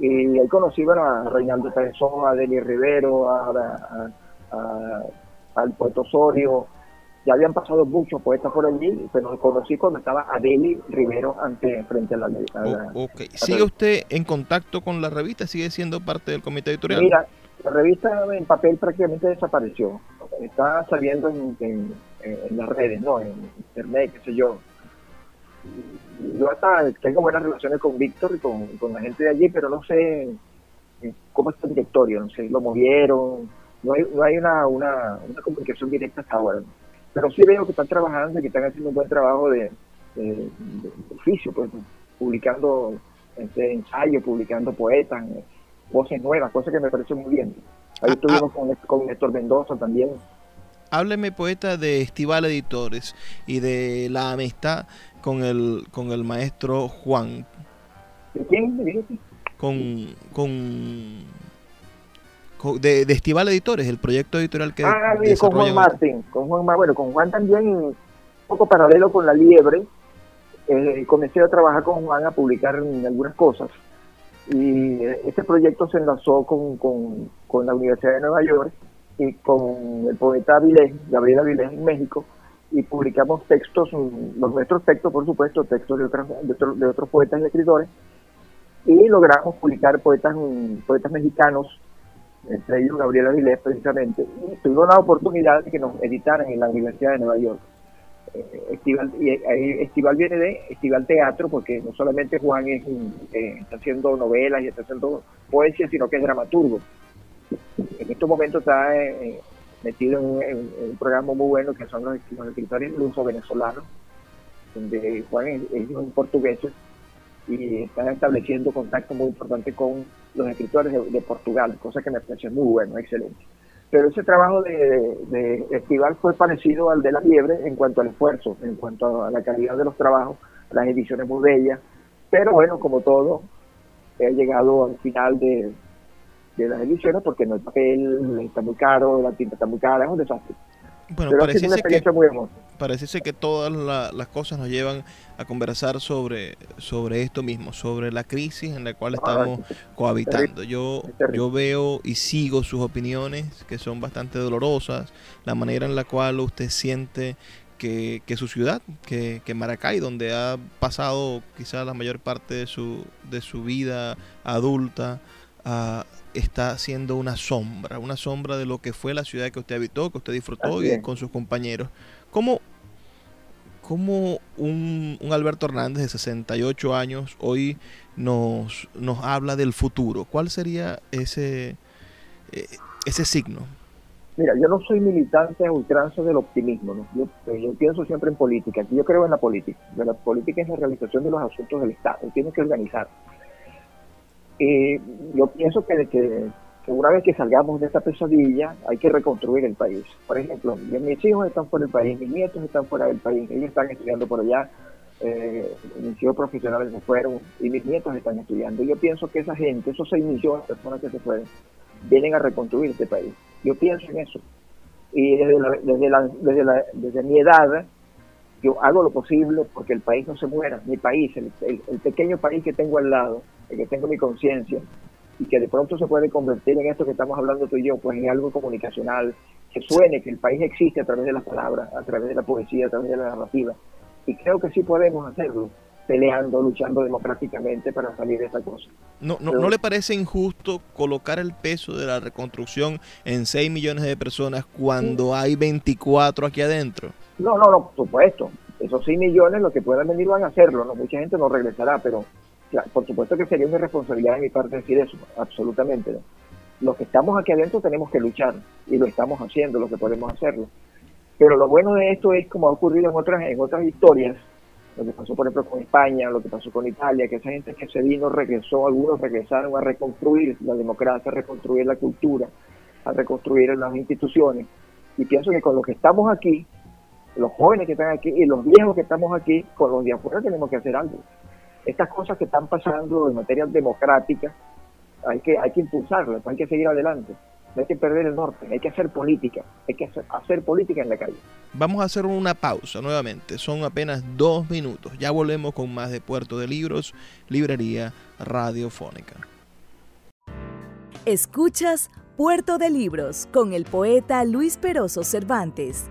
Y ahí conocí a Reinaldo Pérezón, a Deli Rivero, a, al poeta Osorio, ya habían pasado muchos poetas por allí, pero lo conocí cuando estaba Adeli Rivero ante, frente a la, ley. ¿Sigue usted en contacto con la revista? ¿Sigue siendo parte del comité editorial? Mira, la revista en papel prácticamente desapareció. Está saliendo en, las redes, ¿no? En internet, qué sé yo. Yo hasta tengo buenas relaciones con Víctor y con, la gente de allí, pero no sé cómo está el directorio, no sé, lo movieron, no hay, no hay una, una, una comunicación directa hasta ahora pero sí veo que están trabajando y que están haciendo un buen trabajo de, oficio, pues, publicando este, ensayos, publicando poetas, voces nuevas, cosas que me parecen muy bien. Ahí ah, estuvimos ah. con, con Néstor Mendoza también. Hábleme, poeta, de Estival Editores y de la amistad con el, con el maestro Juan. ¿De quién? Con, con de, Estival Editores, el proyecto editorial que Ah, sí, con Juan Martín, con Juan bueno, con Juan también un poco paralelo con La Liebre, eh, comencé a trabajar con Juan a publicar algunas cosas y este proyecto se enlazó con, con, la Universidad de Nueva York y con el poeta Avilés, Gabriel Avilés en México y publicamos textos, los nuestros textos por supuesto, textos de, otros, de, otros poetas y escritores y logramos publicar poetas, poetas mexicanos entre ellos Gabriela Avilés precisamente, y tuvimos la oportunidad de que nos editaran en la Universidad de Nueva York. Eh, Estival, y Estival viene de Estival Teatro, porque no solamente Juan es, eh, está haciendo novelas y está haciendo poesía, sino que es dramaturgo. En estos momentos está eh, metido en, un programa muy bueno que son los, escritores luso venezolanos, donde Juan es, es un portugués y están estableciendo contacto muy importante con los escritores de, Portugal, cosa que me pareció muy bueno, excelente. Pero ese trabajo de, de, Estival fue parecido al de La Liebre en cuanto al esfuerzo, en cuanto a la calidad de los trabajos, las ediciones muy bellas, pero bueno, como todo, he llegado al final de, de las ediciones porque no el papel está muy caro, la tinta está muy cara, es un desastre. Bueno, pareciese que, parece que todas las cosas nos llevan a conversar sobre, sobre esto mismo, sobre la crisis en la cual estamos cohabitando. Yo, yo veo y sigo sus opiniones que son bastante dolorosas, la manera en la cual usted siente que, que su ciudad, que, que, Maracay, donde ha pasado quizás la mayor parte de su, de su vida adulta, uh, está siendo una sombra, una sombra de lo que fue la ciudad que usted habitó, que usted disfrutó y con sus compañeros. ¿Cómo, cómo un, Alberto Hernández de 68 años hoy nos, nos habla del futuro? ¿Cuál sería ese, eh, ese signo? Mira, yo no soy militante a ultranza del optimismo, yo, yo, pienso siempre en política, yo creo en la política, la política es la realización de los asuntos del Estado, tiene que organizar y yo pienso que, que, una vez que salgamos de esta pesadilla hay que reconstruir el país. Por ejemplo, mis hijos están fuera del país, mis nietos están fuera del país, ellos están estudiando por allá, eh, mis hijos profesionales se fueron y mis nietos están estudiando. Yo pienso que esa gente, esos seis millones de personas que se fueron, vienen a reconstruir este país. Yo pienso en eso. Y desde, desde, la, desde, la, desde mi edad, yo hago lo posible porque el país no se muera, mi país, el, pequeño país que tengo al lado, el que tengo mi conciencia, y que de pronto se puede convertir en esto que estamos hablando tú y yo, pues en algo comunicacional, que suene que el país existe a través de las palabras, a través de la poesía, a través de la narrativa. Y creo que sí podemos hacerlo. peleando, luchando democráticamente para salir de esa cosa. ¿No, no, ¿No le parece injusto colocar el peso de la reconstrucción en 6 millones de personas cuando hay 24 aquí adentro? No, no, no, por supuesto. Esos 6 millones, los que puedan venir van a hacerlo. ¿no? Mucha gente no regresará, pero por supuesto que sería una responsabilidad de mi parte decir eso, absolutamente. Los que estamos aquí adentro tenemos que luchar y lo estamos haciendo, lo que podemos hacerlo. Pero lo bueno de esto es, como ha ocurrido en otras, en otras historias, lo que pasó por ejemplo con España, lo que pasó con Italia, que esa gente que se vino regresó, algunos regresaron a reconstruir la democracia, a reconstruir la cultura, a reconstruir las instituciones. Y pienso que con los que estamos aquí, los jóvenes que están aquí y los viejos que estamos aquí, con los de afuera tenemos que hacer algo. Estas cosas que están pasando en materia democrática, hay que, hay que impulsarlas, hay que seguir adelante no hay que perder el norte, hay que hacer política, hay que hacer, política en la calle. Vamos a hacer una pausa nuevamente, son apenas dos minutos, ya volvemos con más de Puerto de Libros, Librería Radiofónica. Escuchas Puerto de Libros con el poeta Luis Peroso Cervantes.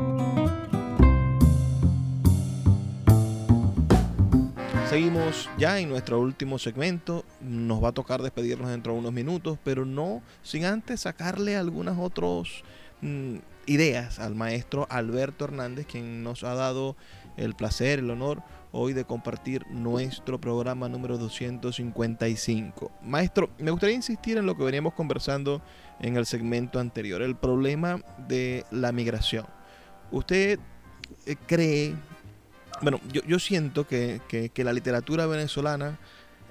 Seguimos ya en nuestro último segmento. Nos va a tocar despedirnos dentro de unos minutos, pero no sin antes sacarle algunas otras mm, ideas al maestro Alberto Hernández, quien nos ha dado el placer, el honor hoy de compartir nuestro programa número 255. Maestro, me gustaría insistir en lo que veníamos conversando en el segmento anterior, el problema de la migración. ¿Usted eh, cree, bueno, yo, siento que, la literatura venezolana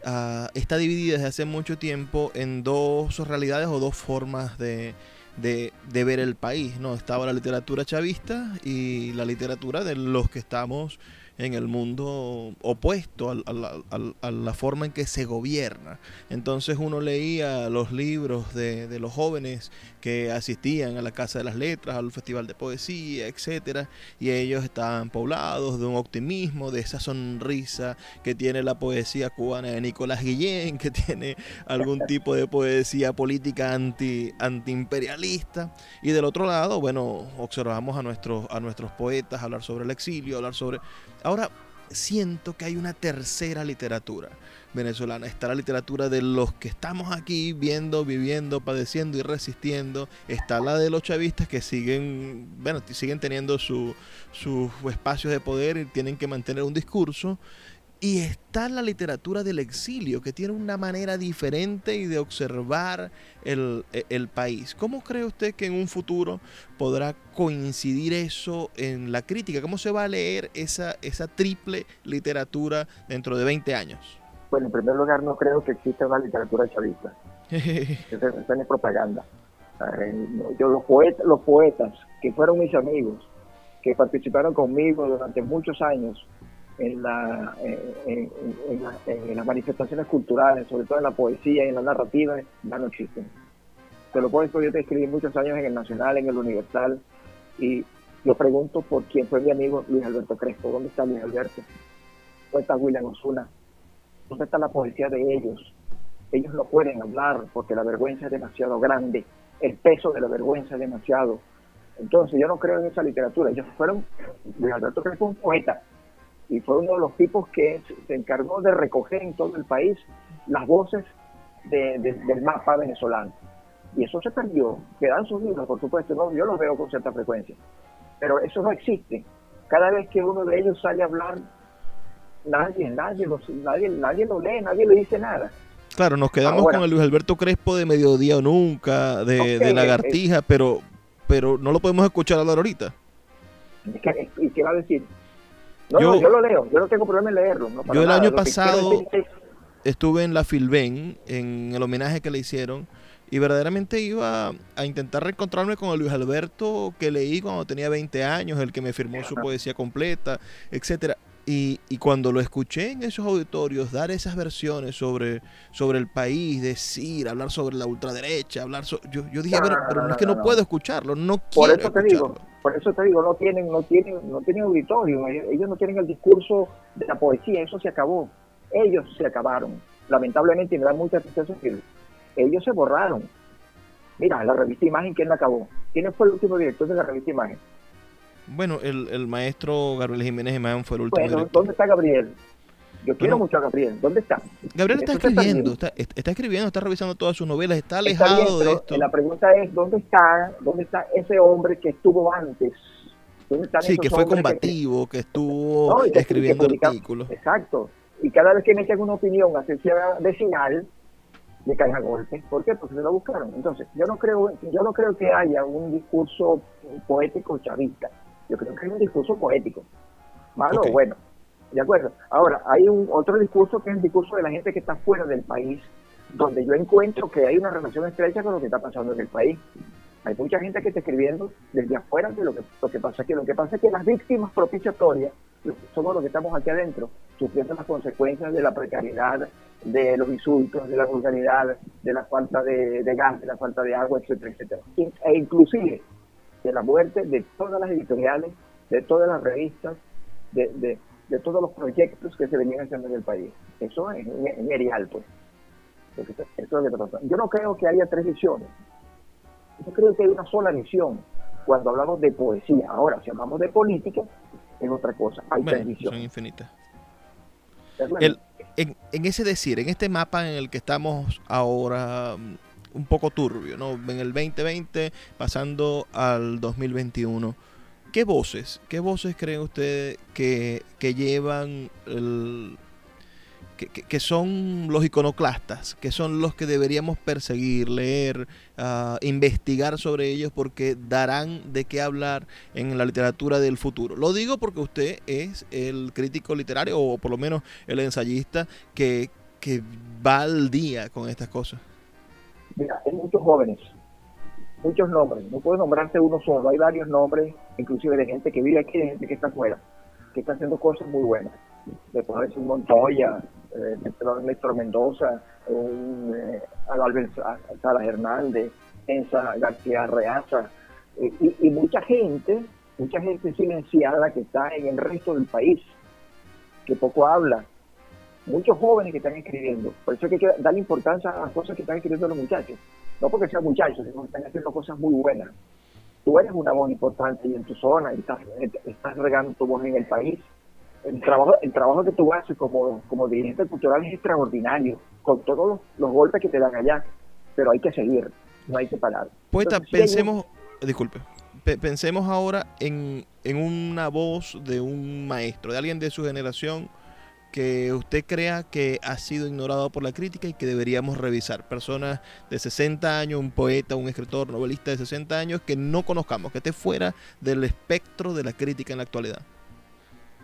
ah, está dividida desde hace mucho tiempo en dos realidades o dos formas de, de, ver el país, ¿no? Estaba la literatura chavista y la literatura de los que estamos en el mundo opuesto a, la forma en que se gobierna. Entonces uno leía los libros de, los jóvenes que asistían a la Casa de las Letras, al Festival de Poesía, etcétera, y ellos estaban poblados de un optimismo, de esa sonrisa que tiene la poesía cubana de Nicolás Guillén, que tiene algún tipo de poesía política anti antiimperialista, y del otro lado, bueno, observamos a nuestros a nuestros poetas hablar sobre el exilio, hablar sobre Ahora siento que hay una tercera literatura venezolana. Está la literatura de los que estamos aquí viendo, viviendo, padeciendo y resistiendo. Está la de los chavistas que siguen, bueno, siguen teniendo sus espacios de poder y tienen que mantener un discurso. Y está la literatura del exilio, que tiene una manera diferente y de observar el, el, país. ¿Cómo cree usted que en un futuro podrá coincidir eso en la crítica? ¿Cómo se va a leer esa, esa triple literatura dentro de 20 años? Bueno, en primer lugar, no creo que exista una literatura chavista. *laughs* Eso es propaganda. Yo, los, poetas, los poetas que fueron mis amigos, que participaron conmigo durante muchos años en, la, en, las manifestaciones culturales, sobre todo en la poesía y en la narrativa, ya no existen. Te lo puedo decir, yo te escribí muchos años en el Nacional, en el Universal, y yo pregunto por quién fue mi amigo Luis Alberto Crespo. ¿Dónde está Luis Alberto? ¿Dónde está William Osuna? ¿Dónde está la poesía de ellos? Ellos no pueden hablar porque la vergüenza es demasiado grande, el peso de la vergüenza es demasiado. Entonces yo no creo en esa literatura. Ellos fueron, Luis Alberto Crespo un poeta y fue uno de los tipos que se encargó de recoger en todo el país las voces del mapa venezolano. Y eso se perdió. Quedan sus libros, por supuesto, no, yo los veo con cierta frecuencia. Pero eso no existe. Cada vez que uno de ellos sale a hablar nadie, nadie, nadie, nadie lo lee, nadie le dice nada. Claro, nos quedamos con el Luis Alberto Crespo de Mediodía o Nunca, de, Lagartija, pero, pero no lo podemos escuchar hablar ahorita. ¿Y qué va a decir? No, yo, yo lo leo, yo no tengo problema en leerlo. yo el año pasado estuve en la Filben, en el homenaje que le hicieron, y verdaderamente iba a intentar reencontrarme con el Luis Alberto que leí cuando tenía 20 años, el que me firmó su poesía completa, etcétera Y, y, cuando lo escuché en esos auditorios dar esas versiones sobre, sobre el país, decir, hablar sobre la ultraderecha, hablar yo, yo dije, pero, pero no, es que no, puedo escucharlo, no por quiero eso te escucharlo. digo, por eso te digo, no tienen, no tienen, no tienen auditorio, ellos no tienen el discurso de la poesía, eso se acabó. Ellos se acabaron. Lamentablemente, me da mucha tristeza decirlo, ellos se borraron. Mira, la revista Imagen, ¿quién la acabó? ¿Quién fue el último director de la revista Imagen? Bueno, el, el maestro Gabriel Jiménez Imagen fue el último Bueno, director. ¿dónde está Gabriel? Yo quiero Bueno, mucho a Gabriel. ¿Dónde está? Gabriel está escribiendo, está está, escribiendo, está revisando todas sus novelas, está Está alejado bien, de esto. La pregunta es, ¿dónde está, ¿dónde está ese hombre que estuvo antes? ¿Dónde están Sí, que fue combativo, que estuvo No, y que- escribiendo que artículos. Exacto. Y cada vez que meten una opinión, así sea vecinal, le caen a golpe. ¿Por qué? Porque se lo buscaron. Entonces, yo no creo, yo no creo que haya un discurso poético chavista. Yo creo que hay un discurso poético. Malo o bueno. ¿De acuerdo? Ahora, hay un otro discurso que es el discurso de la gente que está fuera del país, donde yo encuentro que hay una relación estrecha con lo que está pasando en el país. Hay mucha gente que está escribiendo desde afuera de lo que, lo que pasa aquí. Lo que pasa es que las víctimas propiciatorias somos los que estamos aquí adentro, sufriendo las consecuencias de la precariedad, de los insultos, de la vulgaridad, de la falta de, de gas, de la falta de agua, etcétera, etcétera. E inclusive de la muerte de todas las editoriales, de todas las revistas, de, de, de todos los proyectos que se venían haciendo en el país. Eso es en, en Erial, pues. Eso es lo que pasando. Yo no creo que haya tres visiones. Yo creo que hay una sola visión cuando hablamos de poesía. Ahora, si hablamos de política, es otra cosa. Hay tres Bueno, son visiones. infinitas. En, en ese decir, en este mapa en el que estamos ahora un poco turbio, ¿no? En el 2020 pasando al 2021. ¿Qué voces, qué voces creen ustedes que, que llevan el, que, que- son los iconoclastas, que son los que deberíamos perseguir, leer, ah, investigar sobre ellos porque darán de qué hablar en la literatura del futuro. Lo digo porque usted es el crítico literario o por lo menos el ensayista que, que va al día con estas cosas. Mira, hay muchos jóvenes, muchos nombres. No puedo nombrarte uno solo. Hay varios nombres, inclusive de gente que vive aquí de gente que está afuera, que está haciendo cosas muy buenas. Le puedo decir Montoya, eh, Néstor Mendoza, eh, Salas Hernández, Enza García Reaza, eh, y, y mucha gente, mucha gente silenciada que está en el resto del país, que poco habla, muchos jóvenes que están escribiendo. Por eso hay que darle importancia a las cosas que están escribiendo los muchachos. No porque sean muchachos, sino que están haciendo cosas muy buenas. Tú eres una voz importante y en tu zona, y estás, estás regando tu voz en el país. El trabajo, el trabajo que tú haces como, como dirigente cultural es extraordinario, con todos los, los golpes que te dan allá. Pero hay que seguir, no hay que parar. Poeta, Entonces, hay pensemos, disculpe, pe- pensemos ahora en, en una voz de un maestro, de alguien de su generación que usted crea que ha sido ignorado por la crítica y que deberíamos revisar. Personas de 60 años, un poeta, un escritor, novelista de 60 años que no conozcamos, que esté fuera del espectro de la crítica en la actualidad.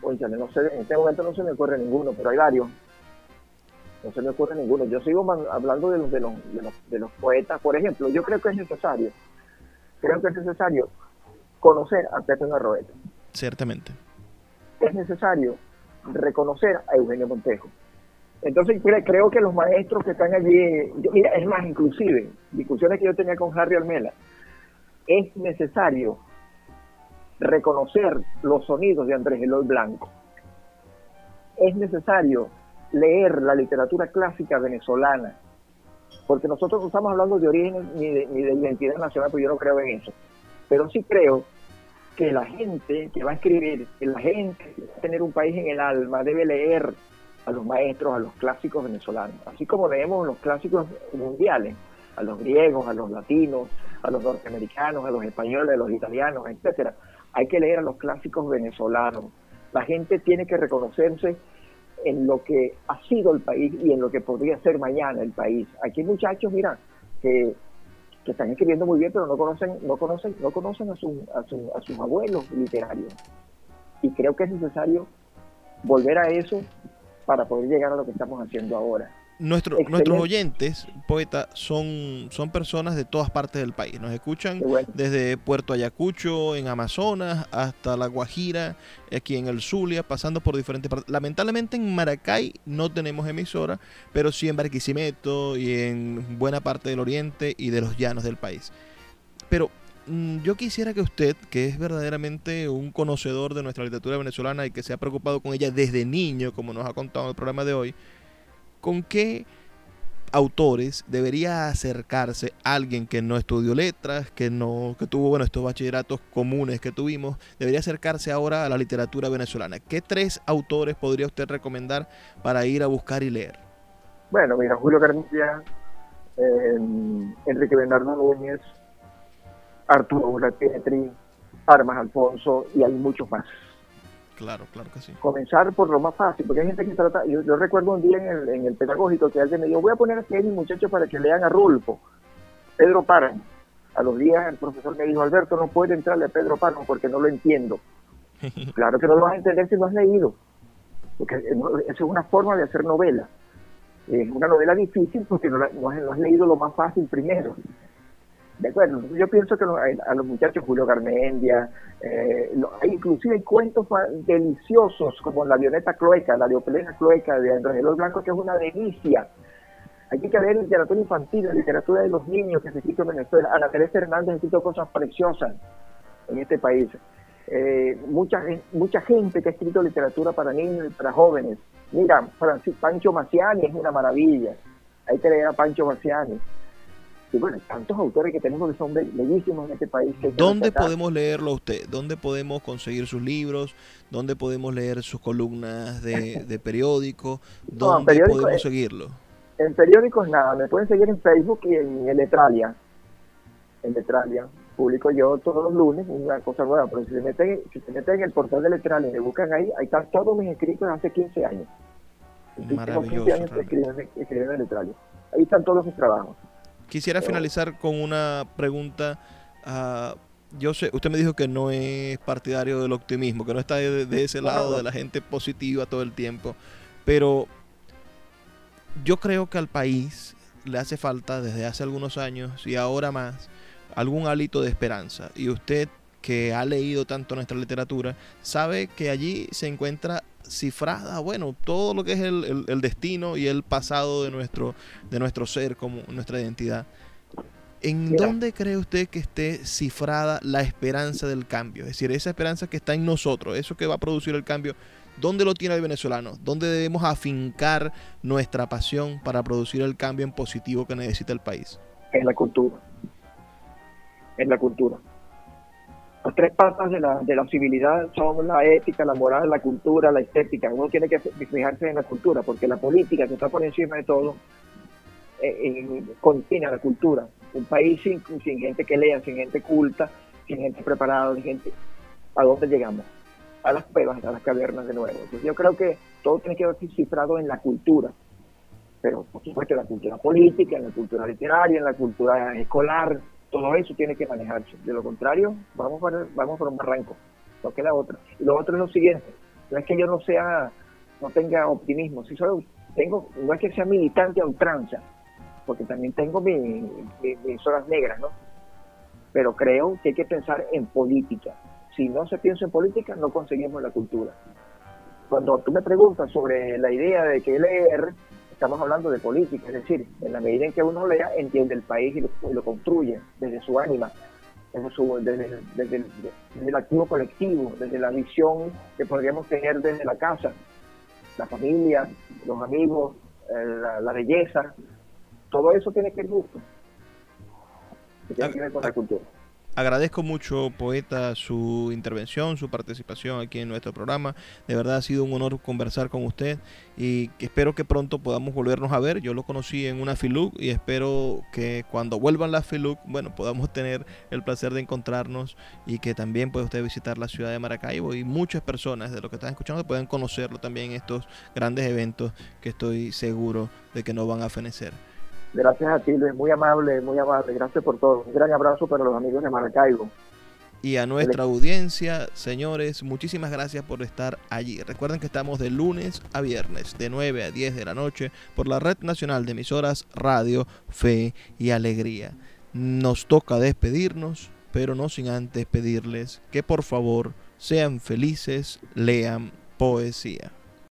Cónchale, no sé, en este momento no se me ocurre ninguno, pero hay varios. No se me ocurre ninguno. Yo sigo man- hablando de los, de, los, de, los, de los poetas. Por ejemplo, yo creo que es necesario, creo que es necesario conocer a Pepe Narroeta. Ciertamente. Es necesario reconocer a Eugenio Montejo. Entonces cre- creo que los maestros que están allí, mira, es más, inclusive, discusiones que yo tenía con Harry Almela, es necesario reconocer los sonidos de Andrés Eloy Blanco. Es necesario leer la literatura clásica venezolana, porque nosotros no estamos hablando de origen ni de, ni de identidad nacional, porque yo no creo en eso. Pero sí creo que la gente que va a escribir, que la gente que va a tener un país en el alma, debe leer a los maestros, a los clásicos venezolanos, así como leemos los clásicos mundiales, a los griegos, a los latinos, a los norteamericanos, a los españoles, a los italianos, etcétera. Hay que leer a los clásicos venezolanos. La gente tiene que reconocerse en lo que ha sido el país y en lo que podría ser mañana el país. Aquí muchachos, mira, que, que están escribiendo muy bien, pero no conocen, no conocen, no conocen a, su, a, su- a sus abuelos literarios. Y creo que es necesario volver a eso para poder llegar a lo que estamos haciendo ahora. Nuestros oyentes, poeta, son, son personas de todas partes del país. Nos escuchan desde Puerto Ayacucho, en Amazonas, hasta La Guajira, aquí en el Zulia, pasando por diferentes partes. Lamentablemente en Maracay no tenemos emisora, pero sí en Barquisimeto y en buena parte del oriente y de los llanos del país. Pero mm, yo quisiera que usted, que es verdaderamente un conocedor de nuestra literatura venezolana y que se ha preocupado con ella desde niño, como nos ha contado en el programa de hoy, ¿con qué autores debería acercarse alguien que no estudió letras, que no que tuvo bueno estos bachilleratos comunes que tuvimos, debería acercarse ahora a la literatura venezolana? ¿Qué tres autores podría usted recomendar para ir a buscar y leer? Bueno, mira, Julio García, eh, Enrique Bernardo Núñez, Arturo Uratetri, Armas Alfonso y hay muchos más. Claro, claro que sí. Comenzar por lo más fácil, porque hay gente que trata. Yo, recuerdo un día en el, en el pedagógico que alguien me dijo: Voy a poner aquí a mis muchachos para que lean a Rulfo. Pedro Páramo. A los días el profesor me dijo: Alberto, no puede entrarle a Pedro Páramo porque no lo entiendo. *laughs* claro que no lo vas a entender si no has leído. Porque eso es una forma de hacer novela. Es una novela difícil porque no, no has leído lo más fácil primero. De acuerdo, yo pienso que a los muchachos Julio Garmendia, eh, inclusive hay cuentos deliciosos como La avioneta cloeca, la leoplena cloeca de Andrés Eloy Blanco, que es una delicia. Hay que leer literatura infantil, literatura de los niños que se escrito en Venezuela. Ana Teresa Hernández ha escrito cosas preciosas en este país. Eh, mucha, mucha gente que ha escrito literatura para niños y para jóvenes. Mira, Pancho Maciani es una maravilla. Hay que leer a Pancho Maciani y bueno, tantos autores que tenemos que son bellísimos en este país. ¿Dónde podemos leerlo usted? ¿Dónde podemos conseguir sus libros? ¿Dónde podemos leer sus columnas de, *laughs* de periódico? ¿Dónde podemos seguirlo? En periódicos nada, me pueden seguir en Facebook y en, en Letralia. En Letralia. Publico yo todos los lunes una cosa nueva, pero si se meten, si se meten en el portal de Letralia y me buscan ahí, ahí están todos mis escritos hace 15 años. Maravilloso. 15 años escribiendo en Letralia. Ahí están todos mis trabajos. Quisiera finalizar con una pregunta. Uh, yo sé, usted me dijo que no es partidario del optimismo, que no está de, ese lado de la gente positiva todo el tiempo, pero yo creo que al país le hace falta desde hace algunos años y ahora más algún hálito de esperanza. Y usted que ha leído tanto nuestra literatura sabe que allí se encuentra cifrada, bueno, todo lo que es el, destino y el pasado de nuestro, de nuestro ser como nuestra identidad. ¿En dónde cree usted que esté cifrada la esperanza del cambio? Es decir, esa esperanza que está en nosotros, eso que va a producir el cambio, ¿dónde lo tiene el venezolano? ¿Dónde debemos afincar nuestra pasión para producir el cambio en positivo que necesita el país? En la cultura. En la cultura las tres patas de la, de la civilidad son la ética, la moral, la cultura, la estética. Uno tiene que fijarse en la cultura, porque la política que está por encima de todo eh, contiene la cultura. Un país sin, sin gente que lea, sin gente culta, sin gente preparada, sin gente... ¿A dónde llegamos? A las cuevas, a las cavernas de nuevo. Yo creo que todo tiene que ser cifrado en la cultura. Pero por supuesto en la cultura política, en la cultura literaria, en la cultura escolar, todo eso tiene que manejarse. De lo contrario, vamos para, vamos por un barranco. No queda otra. Y lo otro es lo siguiente. No es que yo no sea, no tenga optimismo. Si solo tengo, no es que sea militante a ultranza, porque también tengo mis, horas negras, ¿no? Pero creo que hay que pensar en política. Si no se piensa en política, no conseguimos la cultura. Cuando tú me preguntas sobre la idea de que leer, estamos hablando de política, es decir, en la medida en que uno lea, entiende el país y lo, construye desde su ánima, desde, su, desde, el activo colectivo, desde la visión que podríamos tener desde la casa, la familia, los amigos, eh, la, belleza, todo eso tiene que ir justo. tiene que ver con la cultura. Agradezco mucho, poeta, su intervención, su participación aquí en nuestro programa. De verdad ha sido un honor conversar con usted y espero que pronto podamos volvernos a ver. Yo lo conocí en una FILUC y espero que cuando vuelvan las FILUC, bueno, podamos tener el placer de encontrarnos y que también pueda usted visitar la ciudad de Maracaibo y muchas personas de lo que están escuchando puedan conocerlo también en estos grandes eventos que estoy seguro de que no van a fenecer. Gracias a ti, Luis, muy amable, muy amable. Gracias por todo. Un gran abrazo para los amigos de Maracaibo. Y a nuestra audiencia, señores, muchísimas gracias por estar allí. Recuerden que estamos de lunes a viernes, de 9 a 10 de la noche, por la Red Nacional de Emisoras Radio, Fe y Alegría. Nos toca despedirnos, pero no sin antes pedirles que por favor sean felices, lean poesía.